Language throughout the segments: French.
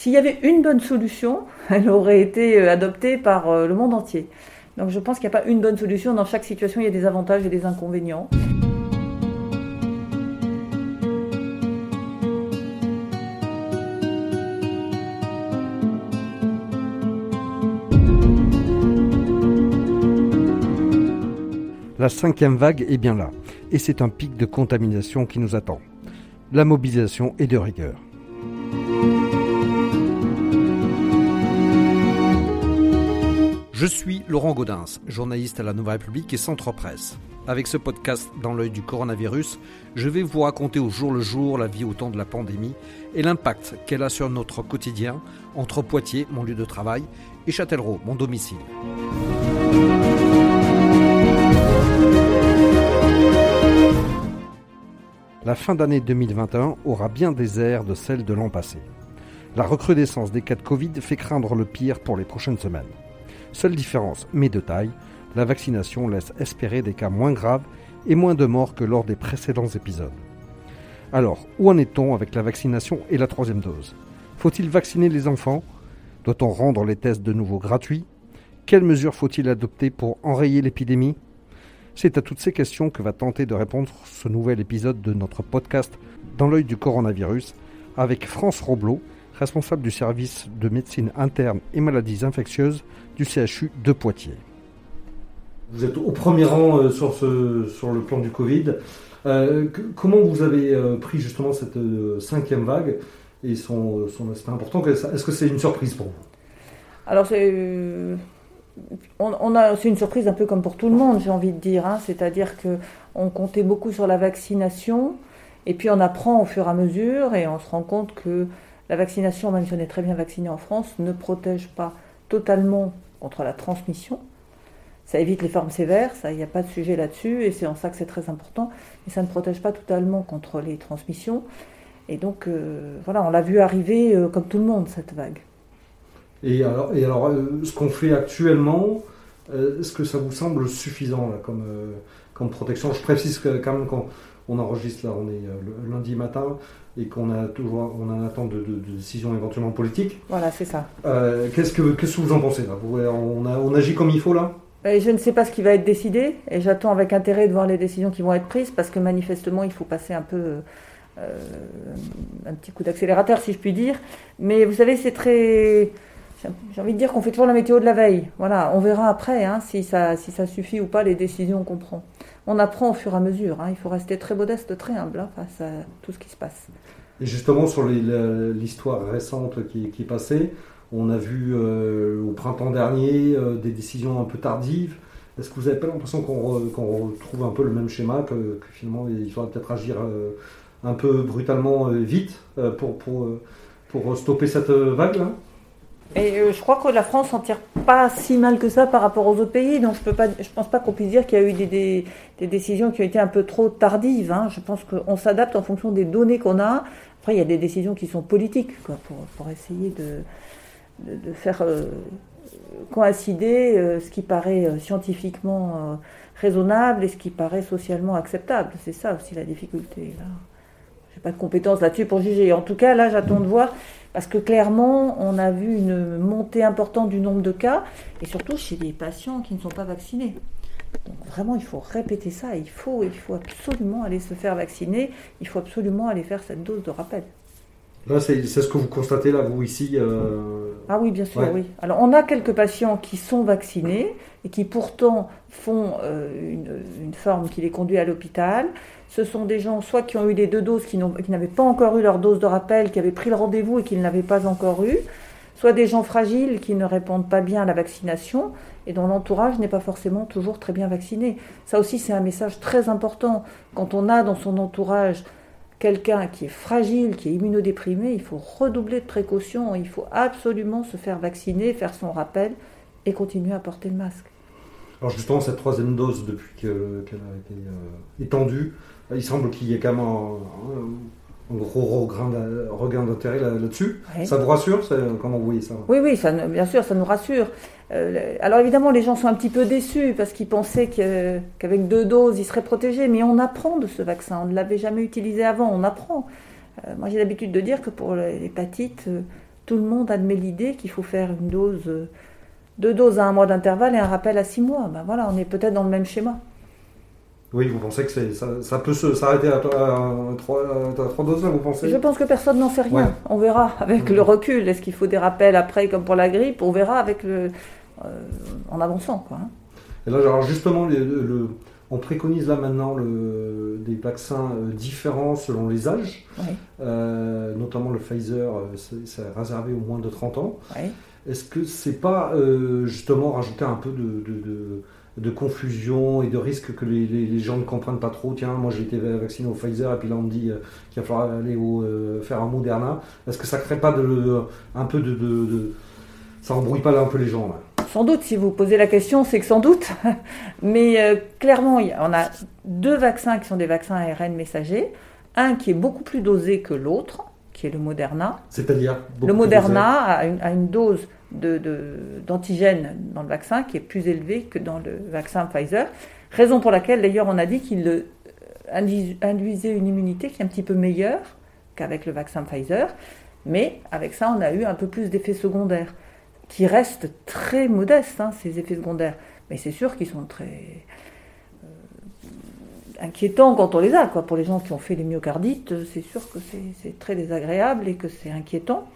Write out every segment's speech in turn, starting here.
s'il y avait une bonne solution, elle aurait été adoptée par le monde entier. Donc je pense qu'il n'y a pas une bonne solution. Dans chaque situation, il y a des avantages et des inconvénients. La cinquième vague est bien là, et c'est un pic de contamination qui nous attend. La mobilisation est de rigueur. Je suis Laurent Gaudens, journaliste à la Nouvelle République et Centre Presse. Avec ce podcast dans l'œil du coronavirus, je vais vous raconter au jour le jour la vie au temps de la pandémie et l'impact qu'elle a sur notre quotidien entre Poitiers, mon lieu de travail, et Châtellerault, mon domicile. La fin d'année 2021 aura bien des airs de celle de l'an passé. La recrudescence des cas de Covid fait craindre le pire pour les prochaines semaines. Seule différence, mais de taille, la vaccination laisse espérer des cas moins graves et moins de morts que lors des précédents épisodes. Alors, où en est-on avec la vaccination et la troisième dose? Faut-il vacciner les enfants? Doit-on rendre les tests de nouveau gratuits? Quelles mesures faut-il adopter pour enrayer l'épidémie? C'est à toutes ces questions que va tenter de répondre ce nouvel épisode de notre podcast Dans l'œil du coronavirus avec France Roblot, responsable du service de médecine interne et maladies infectieuses du CHU de Poitiers. Vous êtes au premier rang euh, sur, ce, sur le plan du Covid. Euh, comment vous avez euh, pris justement cette cinquième vague et son, son aspect important? Est-ce que c'est une surprise pour vous? Alors c'est on, a, c'est une surprise un peu comme pour tout le monde, j'ai envie de dire. Hein. C'est-à-dire qu'on comptait beaucoup sur la vaccination, et puis on apprend au fur et à mesure, et on se rend compte que la vaccination, même si on est très bien vacciné en France, ne protège pas totalement contre la transmission. Ça évite les formes sévères, il n'y a pas de sujet là-dessus, et c'est en ça que c'est très important, mais ça ne protège pas totalement contre les transmissions. Et donc, euh, voilà, on l'a vu arriver euh, comme tout le monde, cette vague. Et alors, et alors euh, ce qu'on fait actuellement, est-ce que ça vous semble suffisant comme, comme protection? Je précise quand même quand on enregistre là, on est le lundi matin et qu'on a toujours on a un attente de, de, décision éventuellement politique. Voilà, c'est ça. qu'est-ce que qu'est-ce que vous en pensez là? On, a, on agit comme il faut là? Je ne sais pas ce qui va être décidé et j'attends avec intérêt de voir les décisions qui vont être prises parce que manifestement il faut passer un peu un petit coup d'accélérateur si je puis dire. Mais vous savez c'est très j'ai envie de dire qu'on fait toujours la météo de la veille. Voilà, on verra après hein, si, ça, si ça suffit ou pas les décisions qu'on prend. On apprend au fur et à mesure. Hein. il faut rester très modeste, très humble hein, face à tout ce qui se passe. Et justement, sur l'histoire récente qui, est passée, on a vu euh, au printemps dernier euh, des décisions un peu tardives. Est-ce que vous n'avez pas l'impression qu'on retrouve un peu le même schéma, que, finalement il faudra peut-être agir euh, un peu brutalement vite pour, pour, pour stopper cette vague-là? Et euh, je crois que la France s'en tire pas si mal que ça par rapport aux autres pays, donc je peux pas, je pense pas qu'on puisse dire qu'il y a eu des, décisions qui ont été un peu trop tardives. Hein. Je pense qu'on s'adapte en fonction des données qu'on a. Après, il y a des décisions qui sont politiques, pour, essayer de, de, faire euh, coïncider euh, ce qui paraît scientifiquement raisonnable et ce qui paraît socialement acceptable. C'est ça aussi la difficulté. Là. J'ai pas de compétences là-dessus pour juger. En tout cas, là, j'attends de voir. Parce que clairement, on a vu une montée importante du nombre de cas, et surtout chez des patients qui ne sont pas vaccinés. Donc vraiment, il faut répéter ça, il faut, il faut absolument aller se faire vacciner, il faut absolument aller faire cette dose de rappel. Là, c'est ce que vous constatez, là, vous, ici euh, Ah oui, bien sûr, oui. Alors, on a quelques patients qui sont vaccinés et qui pourtant font euh, une, une, forme qui les conduit à l'hôpital. Ce sont des gens soit qui ont eu les deux doses, qui n'avaient pas encore eu leur dose de rappel, qui avaient pris le rendez-vous et qui ne l'avaient pas encore eu, soit des gens fragiles qui ne répondent pas bien à la vaccination et dont l'entourage n'est pas forcément toujours très bien vacciné. Ça aussi, c'est un message très important. Quand on a dans son entourage quelqu'un qui est fragile, qui est immunodéprimé, il faut redoubler de précautions, il faut absolument se faire vacciner, faire son rappel et continuer à porter le masque. Alors justement, cette troisième dose, depuis qu'elle a été euh, étendue, il semble qu'il y ait quand même gros regain d'intérêt là-dessus. Ça vous rassure Comment vous voyez ça Oui, oui, ça, bien sûr, ça nous rassure. Euh, alors évidemment, les gens sont un petit peu déçus parce qu'ils pensaient qu'avec deux doses, ils seraient protégés. Mais on apprend de ce vaccin. On ne l'avait jamais utilisé avant. On apprend. Euh, moi, j'ai l'habitude de dire que pour l'hépatite, tout le monde admet l'idée qu'il faut faire une dose, deux doses à un mois d'intervalle et un rappel à six mois. Ben voilà, on est peut-être dans le même schéma. Oui, vous pensez que ça, ça, peut s'arrêter à, trois, doses, vous pensez? Je pense que personne n'en sait rien. On verra avec le recul. Est-ce qu'il faut des rappels après, comme pour la grippe? On verra avec le, euh, en avançant. Quoi. Hein. Et là, alors justement, le, on préconise là maintenant le, des vaccins euh, différents selon les âges, euh, notamment le Pfizer, c'est réservé au moins de 30 ans. Est-ce que c'est pas justement rajouter un peu de de confusion et de risque que les, gens ne comprennent pas trop. Tiens, moi j'ai été vacciné au Pfizer et puis là on me dit euh, qu'il va falloir aller au, euh, faire un Moderna. Est-ce que ça crée pas de, un peu de, Ça embrouille pas là un peu les gens là? Sans doute, si vous posez la question, c'est que sans doute. Mais euh, clairement, on a deux vaccins qui sont des vaccins ARN messagers. Un qui est beaucoup plus dosé que l'autre, qui est le Moderna. C'est-à-dire Le Moderna a une dose d'antigènes de, dans le vaccin qui est plus élevé que dans le vaccin Pfizer. Raison pour laquelle, d'ailleurs, on a dit qu'il euh, induisait une immunité qui est un petit peu meilleure qu'avec le vaccin Pfizer. Mais avec ça, on a eu un peu plus d'effets secondaires, qui restent très modestes, hein, ces effets secondaires. Mais c'est sûr qu'ils sont très euh, inquiétants quand on les a. Quoi. Pour les gens qui ont fait les myocardites, c'est sûr que c'est très désagréable et que c'est inquiétant.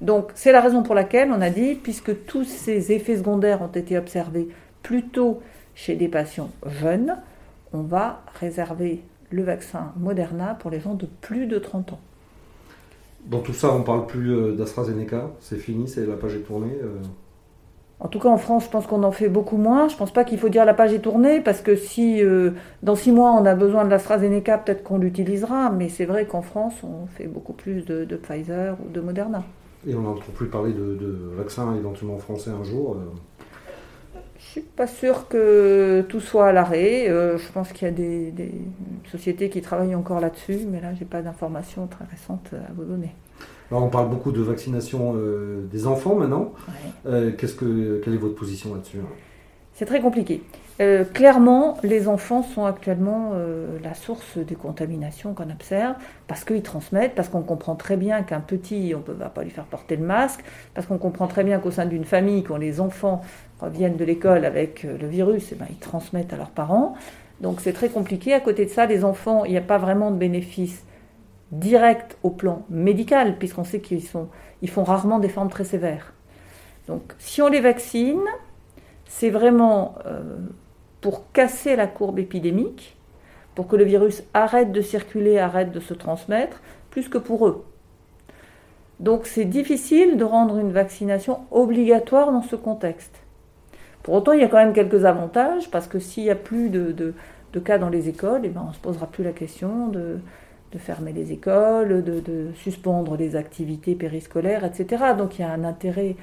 Donc c'est la raison pour laquelle on a dit, puisque tous ces effets secondaires ont été observés plutôt chez des patients jeunes, on va réserver le vaccin Moderna pour les gens de plus de 30 ans. Dans tout ça, on ne parle plus euh, d'AstraZeneca, c'est fini, c'est la page est tournée. Euh. En tout cas, en France, je pense qu'on en fait beaucoup moins. Je ne pense pas qu'il faut dire la page est tournée, parce que si euh, dans six mois on a besoin de l'AstraZeneca, peut-être qu'on l'utilisera. Mais c'est vrai qu'en France, on fait beaucoup plus de Pfizer ou de Moderna. Et on n'entend plus parler de, vaccins éventuellement français un jour. Je euh. Je suis pas sûr que tout soit à l'arrêt. Euh, je pense qu'il y a des, sociétés qui travaillent encore là-dessus, mais là, j'ai pas d'informations très récentes à vous donner. Alors, on parle beaucoup de vaccination euh, des enfants maintenant. qu'est-ce que, quelle est votre position là-dessus C'est très compliqué. Euh, clairement, les enfants sont actuellement euh, la source des contaminations qu'on observe parce qu'ils transmettent, parce qu'on comprend très bien qu'un petit, on ne va pas lui faire porter le masque, parce qu'on comprend très bien qu'au sein d'une famille, quand les enfants reviennent de l'école avec euh, le virus, eh ben, ils transmettent à leurs parents. Donc c'est très compliqué. À côté de ça, les enfants, il n'y a pas vraiment de bénéfice direct au plan médical, puisqu'on sait qu'ils ils font rarement des formes très sévères. Donc si on les vaccine, c'est vraiment pour casser la courbe épidémique, pour que le virus arrête de circuler, arrête de se transmettre, plus que pour eux. Donc c'est difficile de rendre une vaccination obligatoire dans ce contexte. Pour autant, il y a quand même quelques avantages, parce que s'il n'y a plus de, cas dans les écoles, eh ben, on ne se posera plus la question de, fermer les écoles, de, de, suspendre les activités périscolaires, etc. Donc il y a un intérêt,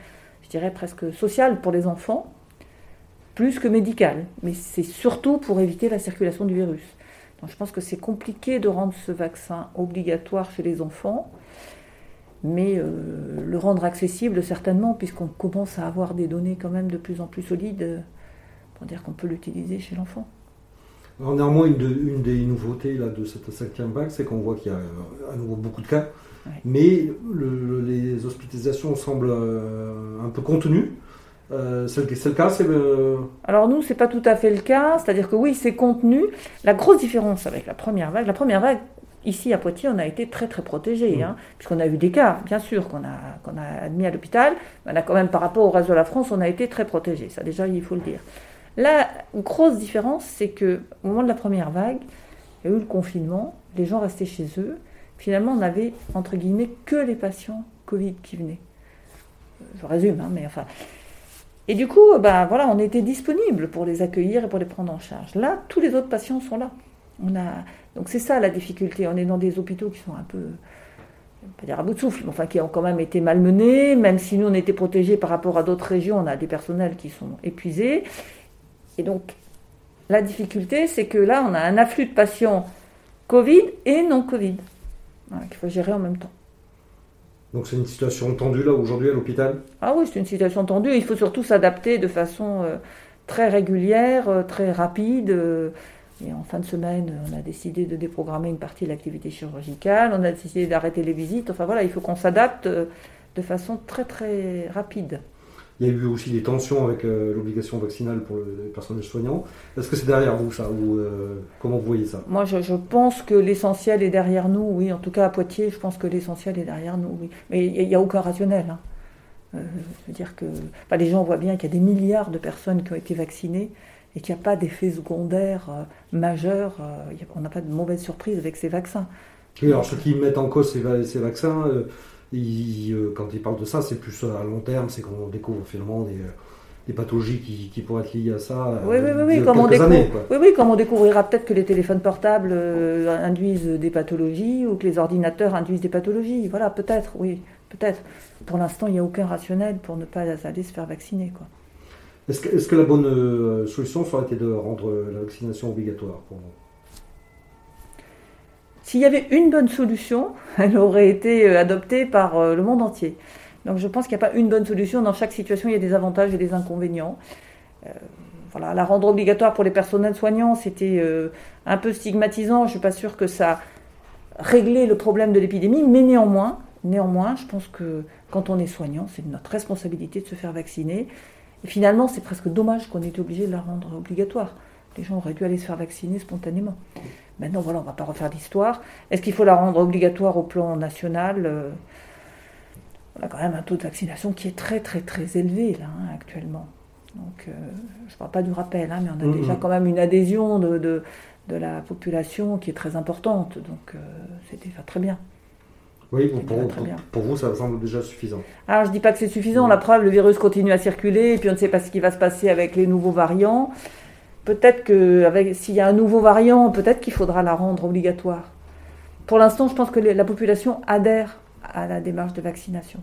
je dirais, presque social pour les enfants plus que médical, mais c'est surtout pour éviter la circulation du virus. Donc je pense que c'est compliqué de rendre ce vaccin obligatoire chez les enfants, mais euh, le rendre accessible certainement, puisqu'on commence à avoir des données quand même de plus en plus solides euh, pour dire qu'on peut l'utiliser chez l'enfant. néanmoins, une, des nouveautés là, de cette cinquième vague, c'est qu'on voit qu'il y a euh, à nouveau beaucoup de cas, mais les hospitalisations semblent un peu contenues. Euh, c'est le, cas c'est Alors nous, c'est pas tout à fait le cas. C'est-à-dire que oui, c'est contenu. La grosse différence avec la première vague, la première vague, ici à Poitiers, on a été très très protégé, mm. hein, puisqu'on a eu des cas, bien sûr, qu'on a, qu'on a admis à l'hôpital. Mais on a quand même, par rapport au reste de la France, on a été très protégé. Ça déjà, il faut le dire. La grosse différence, c'est que au moment de la première vague, il y a eu le confinement, les gens restaient chez eux. Finalement, on avait, entre guillemets, que les patients Covid qui venaient. Je résume, hein, mais enfin, et du coup, ben, voilà, on était disponible pour les accueillir et pour les prendre en charge. Là, tous les autres patients sont là. Donc c'est ça la difficulté. On est dans des hôpitaux qui sont un peu, pas dire à bout de souffle, mais enfin qui ont quand même été malmenés. Même si nous on était protégés par rapport à d'autres régions, on a des personnels qui sont épuisés. Et donc la difficulté, c'est que là, on a un afflux de patients Covid et non Covid qu'il faut gérer en même temps. Donc c'est une situation tendue là aujourd'hui à l'hôpital? Ah oui, c'est une situation tendue. Il faut surtout s'adapter de façon euh, très régulière, euh, très rapide. Euh, et en fin de semaine, on a décidé de déprogrammer une partie de l'activité chirurgicale, on a décidé d'arrêter les visites. Enfin voilà, il faut qu'on s'adapte de façon très très rapide. Il y a eu aussi des tensions avec euh, l'obligation vaccinale pour les personnels soignants. Est-ce que c'est derrière vous ça ou euh, comment vous voyez ça? Moi, je, pense que l'essentiel est derrière nous, oui. En tout cas, à Poitiers, je pense que l'essentiel est derrière nous, oui. Mais il n'y a, aucun rationnel. Hein. Euh, je veux dire que les gens voient bien qu'il y a des milliards de personnes qui ont été vaccinées et qu'il n'y a pas d'effet secondaire majeur. on n'a pas de mauvaise surprise avec ces vaccins. Oui, alors ceux qui mettent en cause ces vaccins euh, quand il parle de ça, c'est plus à long terme, c'est qu'on découvre finalement des, euh, pathologies qui, pourraient être liées à ça. Euh, oui, oui, oui, comme on années, oui, oui, comme on découvrira peut-être que les téléphones portables induisent des pathologies ou que les ordinateurs induisent des pathologies. Voilà, peut-être, oui, peut-être. Pour l'instant, il n'y a aucun rationnel pour ne pas aller se faire vacciner. Quoi. Est-ce que, la bonne solution serait été de rendre la vaccination obligatoire pour vous? S'il y avait une bonne solution, elle aurait été euh, adoptée par euh, le monde entier. Donc je pense qu'il n'y a pas une bonne solution. Dans chaque situation, il y a des avantages et des inconvénients. Euh, voilà, la rendre obligatoire pour les personnels soignants, c'était un peu stigmatisant. Je ne suis pas sûre que ça réglait le problème de l'épidémie, mais néanmoins, néanmoins, je pense que quand on est soignant, c'est notre responsabilité de se faire vacciner. Et finalement, c'est presque dommage qu'on ait été obligé de la rendre obligatoire. Les gens auraient dû aller se faire vacciner spontanément. Maintenant, voilà, on ne va pas refaire l'histoire. Est-ce qu'il faut la rendre obligatoire au plan national euh, On a quand même un taux de vaccination qui est très, très, très élevé, là, hein, actuellement. Donc, euh, je ne parle pas du rappel, hein, mais on a mm-hmm. déjà quand même une adhésion de, de, la population qui est très importante. Donc, euh, c'est déjà très bien. Oui, pour, pour, vous, ça semble déjà suffisant. Alors, je ne dis pas que c'est suffisant. La preuve, le virus continue à circuler, et puis on ne sait pas ce qui va se passer avec les nouveaux variants peut-être que s'il y a un nouveau variant, peut-être qu'il faudra la rendre obligatoire. Pour l'instant, je pense que la population adhère à la démarche de vaccination.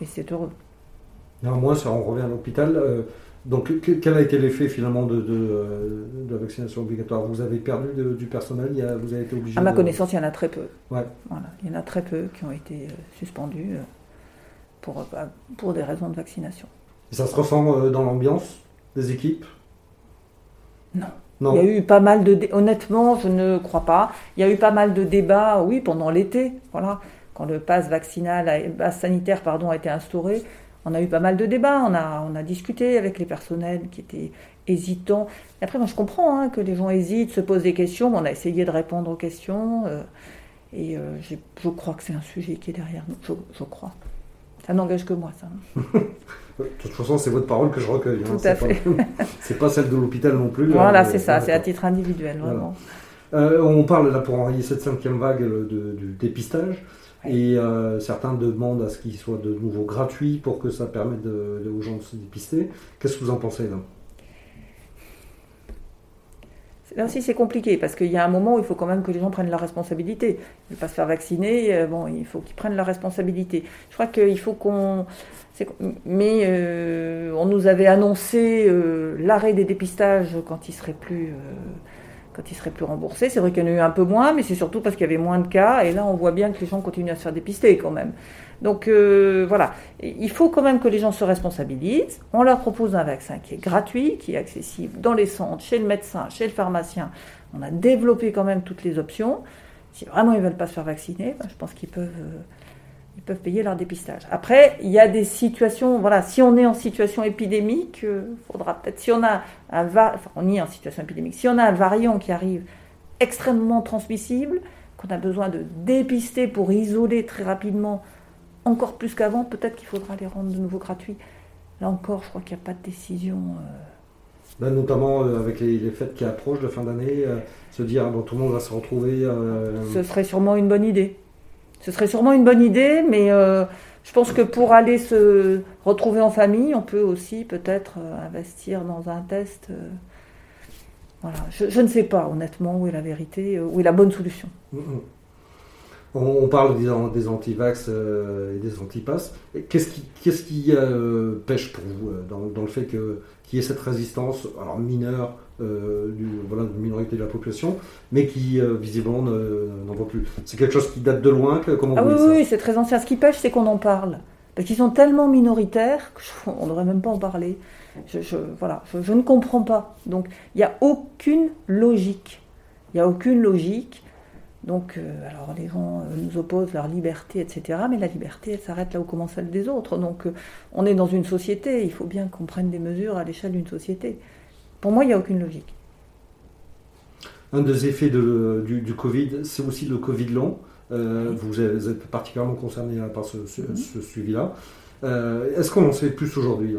Et c'est heureux. Néanmoins, on revient à l'hôpital. Euh, donc, quel a été l'effet finalement de, euh, la vaccination obligatoire? Vous avez perdu du personnel Vous avez été obligé À ma connaissance, il y en a très peu. Ouais. Voilà, il y en a très peu qui ont été euh, suspendus pour, pour des raisons de vaccination. Et ça se ressent dans l'ambiance des équipes? Non. Il y a eu pas mal de. Honnêtement, je ne crois pas. Il y a eu pas mal de débats, oui, pendant l'été. Voilà. Quand le pass vaccinal, pass sanitaire, pardon, a été instauré, on a eu pas mal de débats. On a, on a discuté avec les personnels qui étaient hésitants. Et après, moi, je comprends hein, que les gens hésitent, se posent des questions. On a essayé de répondre aux questions. Euh, et euh, je crois que c'est un sujet qui est derrière nous. Je, je crois. Ça n'engage que moi, ça. De toute façon, c'est votre parole que je recueille. Hein. Tout à fait. c'est pas celle de l'hôpital non plus. Voilà, c'est ça, c'est à titre individuel, vraiment. Euh, on parle là pour enrayer cette cinquième vague du dépistage. Et euh, certains demandent à ce qu'il soit de nouveau gratuit pour que ça permette aux gens de se dépister. Qu'est-ce que vous en pensez là? Là c'est compliqué parce qu'il y a un moment où il faut quand même que les gens prennent leur responsabilité. Ils ne pas se faire vacciner, euh, bon, il faut qu'ils prennent leur responsabilité. Je crois qu'il faut qu'on. Mais euh, on nous avait annoncé euh, l'arrêt des dépistages quand ils seraient plus. Quand ils seraient plus remboursés. C'est vrai qu'il y en a eu un peu moins, mais c'est surtout parce qu'il y avait moins de cas. Et là, on voit bien que les gens continuent à se faire dépister quand même. Donc euh, voilà, il faut quand même que les gens se responsabilisent. On leur propose un vaccin qui est gratuit, qui est accessible dans les centres, chez le médecin, chez le pharmacien. On a développé quand même toutes les options. Si vraiment ils ne veulent pas se faire vacciner, ben, je pense qu'ils peuvent, euh, ils peuvent payer leur dépistage. Après, il y a des situations, voilà, si on est en situation épidémique, il euh, faudra peut-être, si on a un enfin, on est en situation épidémique, si on a un variant qui arrive extrêmement transmissible, qu'on a besoin de dépister pour isoler très rapidement encore plus qu'avant, peut-être qu'il faudra les rendre de nouveau gratuits. Là encore, je crois qu'il n'y a pas de décision. Euh. Là, notamment euh, avec les, fêtes qui approchent de fin d'année, euh, se dire ah, bon, tout le monde va se retrouver. Ce serait sûrement une bonne idée. Ce serait sûrement une bonne idée, mais je pense que pour aller se retrouver en famille, on peut aussi peut-être investir dans un test. voilà. Je, ne sais pas honnêtement où est la vérité, où est la bonne solution. Mm, mm. On, parle des, anti-vax euh, et des anti-pass. Qu'est-ce qui, qu'est-ce qui euh, pêche pour vous euh, dans, le fait que, qu'il y ait cette résistance, mineure, du, voilà, d'une minorité de la population, mais qui visiblement n'en voit plus C'est quelque chose qui date de loin comment ah oui, oui, c'est très ancien. Ce qui pêche, c'est qu'on en parle. Parce qu'ils sont tellement minoritaires qu'on ne devrait même pas en parler. Je, voilà, je ne comprends pas. Donc, il n'y a aucune logique. Il n'y a aucune logique Donc, alors les gens nous opposent leur liberté, etc. Mais la liberté, elle s'arrête là où commence celle des autres. Donc, on est dans une société. Il faut bien qu'on prenne des mesures à l'échelle d'une société. Pour moi, il n'y a aucune logique. Un des effets du, Covid, c'est aussi le Covid long. vous êtes particulièrement concerné par ce mhm. suivi-là. Euh, est-ce qu'on en sait plus aujourd'hui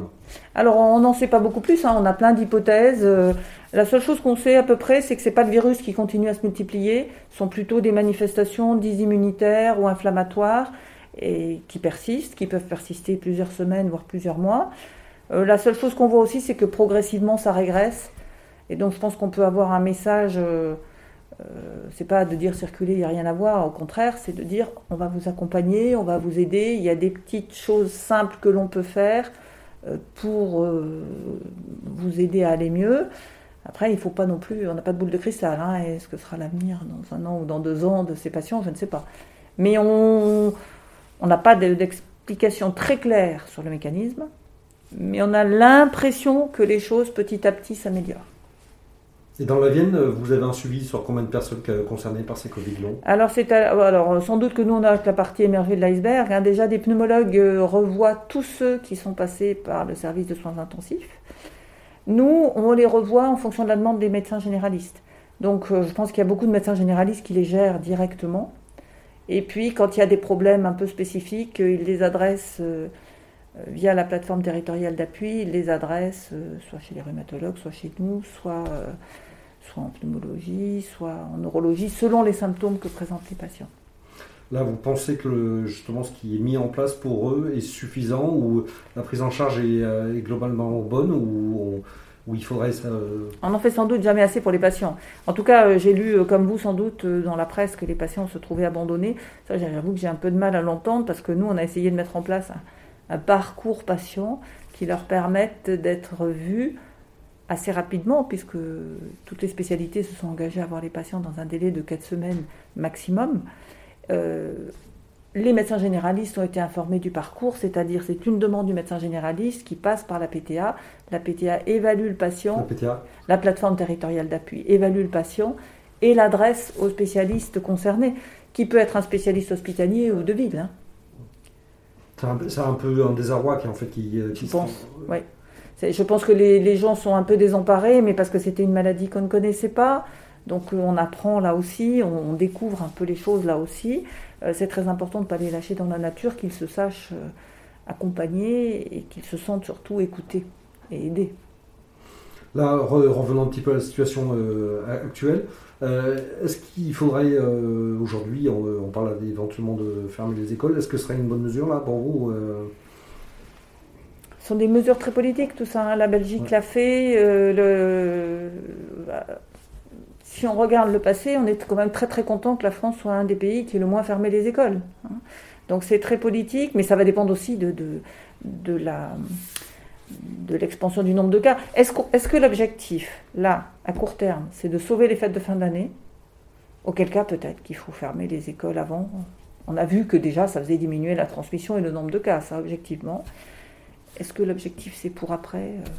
Alors on n'en sait pas beaucoup plus, hein. on a plein d'hypothèses. Euh, la seule chose qu'on sait à peu près, c'est que ce n'est pas le virus qui continue à se multiplier, ce sont plutôt des manifestations dits immunitaires ou inflammatoires et qui persistent, qui peuvent persister plusieurs semaines, voire plusieurs mois. Euh, la seule chose qu'on voit aussi, c'est que progressivement ça régresse. Et donc je pense qu'on peut avoir un message euh, c'est pas de dire circuler, il n'y a rien à voir, au contraire, c'est de dire on va vous accompagner, on va vous aider, il y a des petites choses simples que l'on peut faire euh, pour euh, vous aider à aller mieux. Après, il ne faut pas non plus, on n'a pas de boule de cristal, hein, est-ce que sera l'avenir dans un an ou dans deux ans de ces patients, je ne sais pas. Mais on n'a pas d'explication très claire sur le mécanisme, mais on a l'impression que les choses petit à petit s'améliorent. Et dans la Vienne, vous avez un suivi sur combien de personnes concernées par ces Covid longs alors, c'est alors, sans doute que nous, on a la partie émergée de l'iceberg. Hein. Déjà, des pneumologues euh, revoient tous ceux qui sont passés par le service de soins intensifs. Nous, on les revoit en fonction de la demande des médecins généralistes. Donc, euh, je pense qu'il y a beaucoup de médecins généralistes qui les gèrent directement. Et puis, quand il y a des problèmes un peu spécifiques, euh, ils les adressent via la plateforme territoriale d'appui, les adressent soit chez les rhumatologues, soit chez nous, soit soit en pneumologie, soit en neurologie, selon les symptômes que présentent les patients. Là, vous pensez que justement ce qui est mis en place pour eux est suffisant ou la prise en charge est, euh, globalement bonne ou, il faudrait ça euh, On n'en fait sans doute jamais assez pour les patients. En tout cas, euh, j'ai lu, comme vous sans doute, dans la presse que les patients se trouvaient abandonnés. Ça, j'avoue que j'ai un peu de mal à l'entendre parce que nous, on a essayé de mettre en place un, un parcours patient qui leur permette d'être vus assez rapidement, puisque toutes les spécialités se sont engagées à voir les patients dans un délai de 4 semaines maximum. Euh, les médecins généralistes ont été informés du parcours, c'est-à-dire c'est une demande du médecin généraliste qui passe par la PTA. La PTA évalue le patient, la, plateforme territoriale d'appui évalue le patient et l'adresse au spécialiste concerné, qui peut être un spécialiste hospitalier ou de ville. Hein. C'est un, peu un désarroi qui en fait qui, qui Je pense, oui. Je pense que les, gens sont un peu désemparés, mais parce que c'était une maladie qu'on ne connaissait pas. Donc on apprend là aussi, on, découvre un peu les choses là aussi. Euh, c'est très important de ne pas les lâcher dans la nature, qu'ils se sachent euh, accompagnés et qu'ils se sentent surtout écoutés et aidés. Là, revenons un petit peu à la situation euh, actuelle. est-ce qu'il faudrait aujourd'hui, on, on, parle éventuellement de fermer les écoles, est-ce que ce serait une bonne mesure là pour vous sont des mesures très politiques, tout ça. Hein. La Belgique l'a fait. Euh, le... Si on regarde le passé, on est quand même très très content que la France soit un des pays qui ait le moins fermé les écoles. Hein. Donc c'est très politique, mais ça va dépendre aussi de, de, la de l'expansion du nombre de cas. Est-ce que, l'objectif, là, à court terme, c'est de sauver les fêtes de fin d'année? Auquel cas, peut-être qu'il faut fermer les écoles avant. On a vu que déjà, ça faisait diminuer la transmission et le nombre de cas, ça, objectivement. Est-ce que l'objectif c'est pour après? Euh,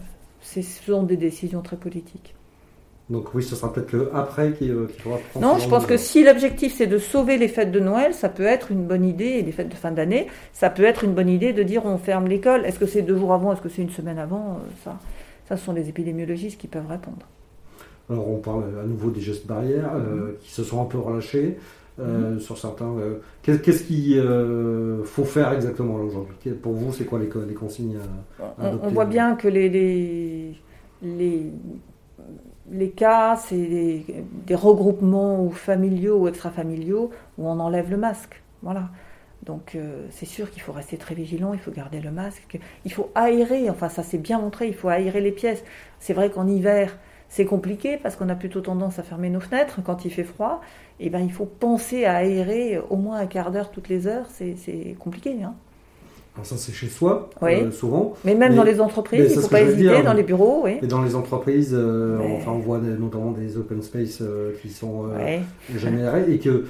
Ce sont des décisions très politiques. Donc oui, ce sera peut-être le après qui, euh, faudra prendre. Non, je pense que si l'objectif c'est de sauver les fêtes de Noël, ça peut être une bonne idée, et les fêtes de fin d'année, ça peut être une bonne idée de dire on ferme l'école. Est-ce que c'est deux jours avant, est-ce que c'est une semaine avant euh, Ça, ça, ce sont les épidémiologistes qui peuvent répondre. Alors on parle à nouveau des gestes barrières mm-hmm. qui se sont un peu relâchés. Euh, sur certains. Euh, qu'est-ce qu'il euh, faut faire exactement aujourd'hui? Pour vous, c'est quoi les, les consignes on, voit bien que les, les, les, cas, c'est des, regroupements ou familiaux ou extrafamiliaux où on enlève le masque. Voilà. Donc c'est sûr qu'il faut rester très vigilant, il faut garder le masque, il faut aérer, enfin ça c'est bien montré, il faut aérer les pièces. C'est vrai qu'en hiver, c'est compliqué parce qu'on a plutôt tendance à fermer nos fenêtres quand il fait froid. Et eh ben, il faut penser à aérer au moins un quart d'heure toutes les heures. C'est compliqué. Hein. Alors ça, c'est chez soi, euh, souvent. Mais même dans les entreprises, il ne faut pas hésiter, dans les bureaux. Oui. Et dans les entreprises, euh, enfin, on voit notamment des open space euh, qui sont générés et que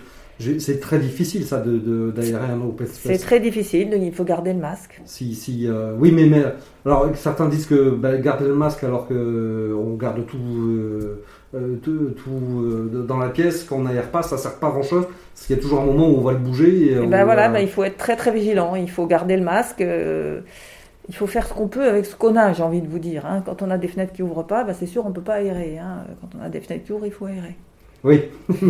c'est très difficile ça d'aérer de, un open space. C'est très difficile, donc il faut garder le masque. Si, si, oui, mais, alors certains disent que bah, garder le masque alors qu'on garde tout, euh, euh, tout, tout, dans la pièce, quand on n'aère pas, ça sert pas à grand chose, parce qu'il y a toujours un moment où on va le bouger. Et, ben voilà, ben il faut être très très vigilant, il faut garder le masque. il faut faire ce qu'on peut avec ce qu'on a, j'ai envie de vous dire. Hein. Quand on a des fenêtres qui ouvrent pas, ben c'est sûr, on peut pas aérer. Hein. Quand on a des fenêtres qui ouvrent, il faut aérer. Oui,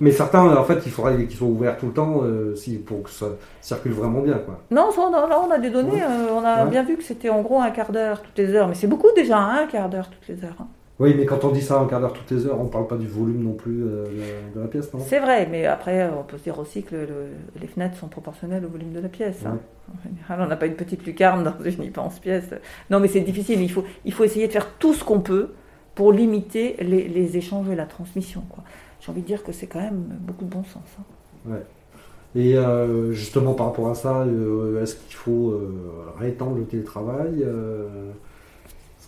mais, certains, en fait, il faudrait qu'ils soient ouverts tout le temps euh, si, pour que ça circule vraiment bien. Quoi. Non, là, on a des données, euh, on a bien vu que c'était en gros un quart d'heure toutes les heures, mais c'est beaucoup déjà, hein, un quart d'heure toutes les heures. Hein. Oui, mais quand on dit ça un quart d'heure toutes les heures, on ne parle pas du volume non plus euh, de la pièce, non? C'est vrai, mais après, on peut se dire aussi que les fenêtres sont proportionnelles au volume de la pièce. Hein. on n'a pas une petite lucarne dans une immense pièce. Non, mais c'est difficile, il faut, il faut essayer de faire tout ce qu'on peut pour limiter les, échanges et la transmission. J'ai envie de dire que c'est quand même beaucoup de bon sens. Hein. Ouais. Et euh, justement par rapport à ça, euh, est-ce qu'il faut euh, réétendre le télétravail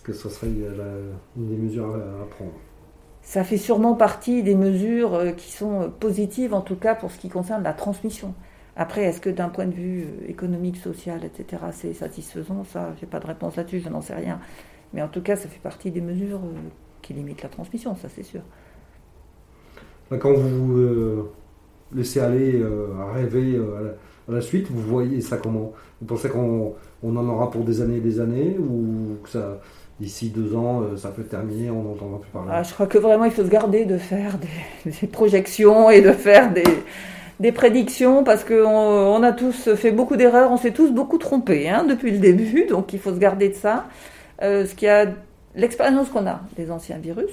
que ce serait une des mesures à, prendre Ça fait sûrement partie des mesures qui sont positives, en tout cas pour ce qui concerne la transmission. Après, est-ce que d'un point de vue économique, social, etc., c'est satisfaisant? Ça, j'ai pas de réponse là-dessus, je n'en sais rien. Mais en tout cas, ça fait partie des mesures euh, qui limitent la transmission, ça c'est sûr. Quand vous euh, laissez aller euh, à rêver à la, suite, vous voyez ça comment? Vous pensez qu'on en aura pour des années et des années ou que ça d'ici deux ans, ça peut terminer, on n'entendra plus parler ah, Je crois que vraiment, il faut se garder de faire des, projections et de faire des, prédictions parce qu'on on a tous fait beaucoup d'erreurs, on s'est tous beaucoup trompés hein, depuis le début, donc il faut se garder de ça. Euh, ce qui a l'expérience qu'on a des anciens virus,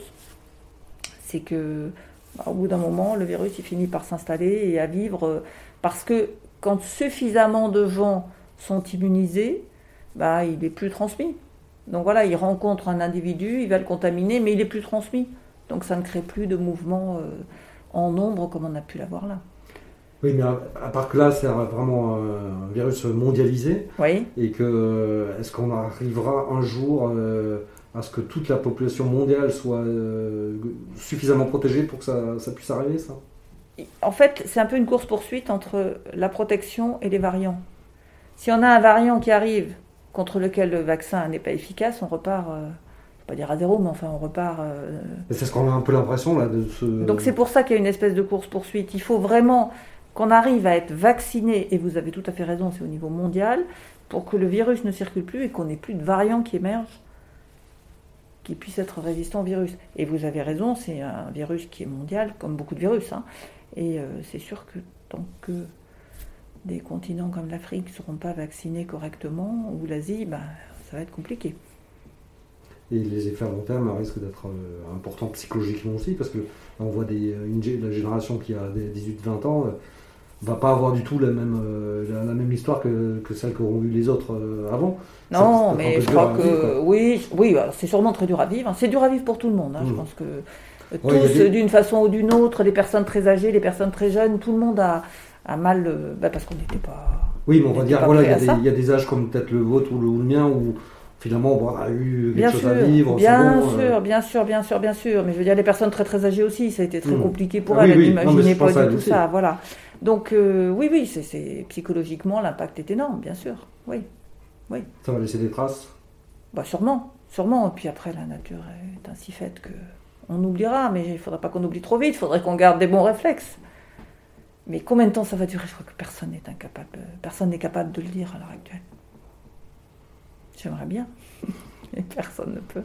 c'est que bah, au bout d'un moment, le virus il finit par s'installer et à vivre euh, parce que quand suffisamment de gens sont immunisés, bah, il n'est plus transmis. Donc voilà, il rencontre un individu, il va le contaminer, mais il n'est plus transmis. Donc ça ne crée plus de mouvement euh, en nombre comme on a pu l'avoir là. Oui, mais à, part que là, c'est vraiment un virus mondialisé. Oui. Et que, est-ce qu'on arrivera un jour euh, à ce que toute la population mondiale soit euh, suffisamment protégée pour que ça, puisse arriver, ça? En fait, c'est un peu une course-poursuite entre la protection et les variants. Si on a un variant qui arrive contre lequel le vaccin n'est pas efficace, on repart. Euh, pas dire à zéro, mais enfin on repart. C'est ce qu'on a un peu l'impression là de ce. Donc c'est pour ça qu'il y a une espèce de course poursuite. Il faut vraiment qu'on arrive à être vacciné, et vous avez tout à fait raison, c'est au niveau mondial, pour que le virus ne circule plus et qu'on n'ait plus de variants qui émergent qui puissent être résistants au virus. Et vous avez raison, c'est un virus qui est mondial, comme beaucoup de virus. Hein. Et euh, c'est sûr que tant que des continents comme l'Afrique ne seront pas vaccinés correctement, ou l'Asie, bah, ça va être compliqué. Et les effets à long terme risquent d'être euh, importants psychologiquement aussi, parce que on voit des, une, la génération qui a 18-20 ans va pas avoir du tout la même, euh, la, même histoire que, que celle qu'auront eu les autres euh, avant. Non, mais je crois que oui, oui, c'est sûrement très dur à vivre. C'est dur à vivre pour tout le monde. Hein. Je mm. pense que euh, tous, d'une façon ou d'une autre, les personnes très âgées, les personnes très jeunes, tout le monde a, a mal, bah, parce qu'on n'était pas. Oui, mais on, va dire, voilà, il y, a des âges comme peut-être le vôtre ou le, mien où finalement on a eu quelque chose à vivre. Bien sûr, bien sûr, bien sûr, bien sûr. Mais je veux dire, les personnes très très âgées aussi, ça a été très mm. compliqué pour ah elles. Elles n'imaginaient pas du tout ça. Voilà. Donc euh, oui, oui, c'est psychologiquement l'impact est énorme, bien sûr. Oui, oui. Ça va laisser des traces? Bah sûrement, sûrement. Et puis après, la nature est ainsi faite que on oubliera, mais il ne faudrait pas qu'on oublie trop vite. Il faudrait qu'on garde des bons réflexes. Mais combien de temps ça va durer Je crois que personne n'est incapable, personne n'est capable de le dire à l'heure actuelle. J'aimerais bien, mais personne ne peut.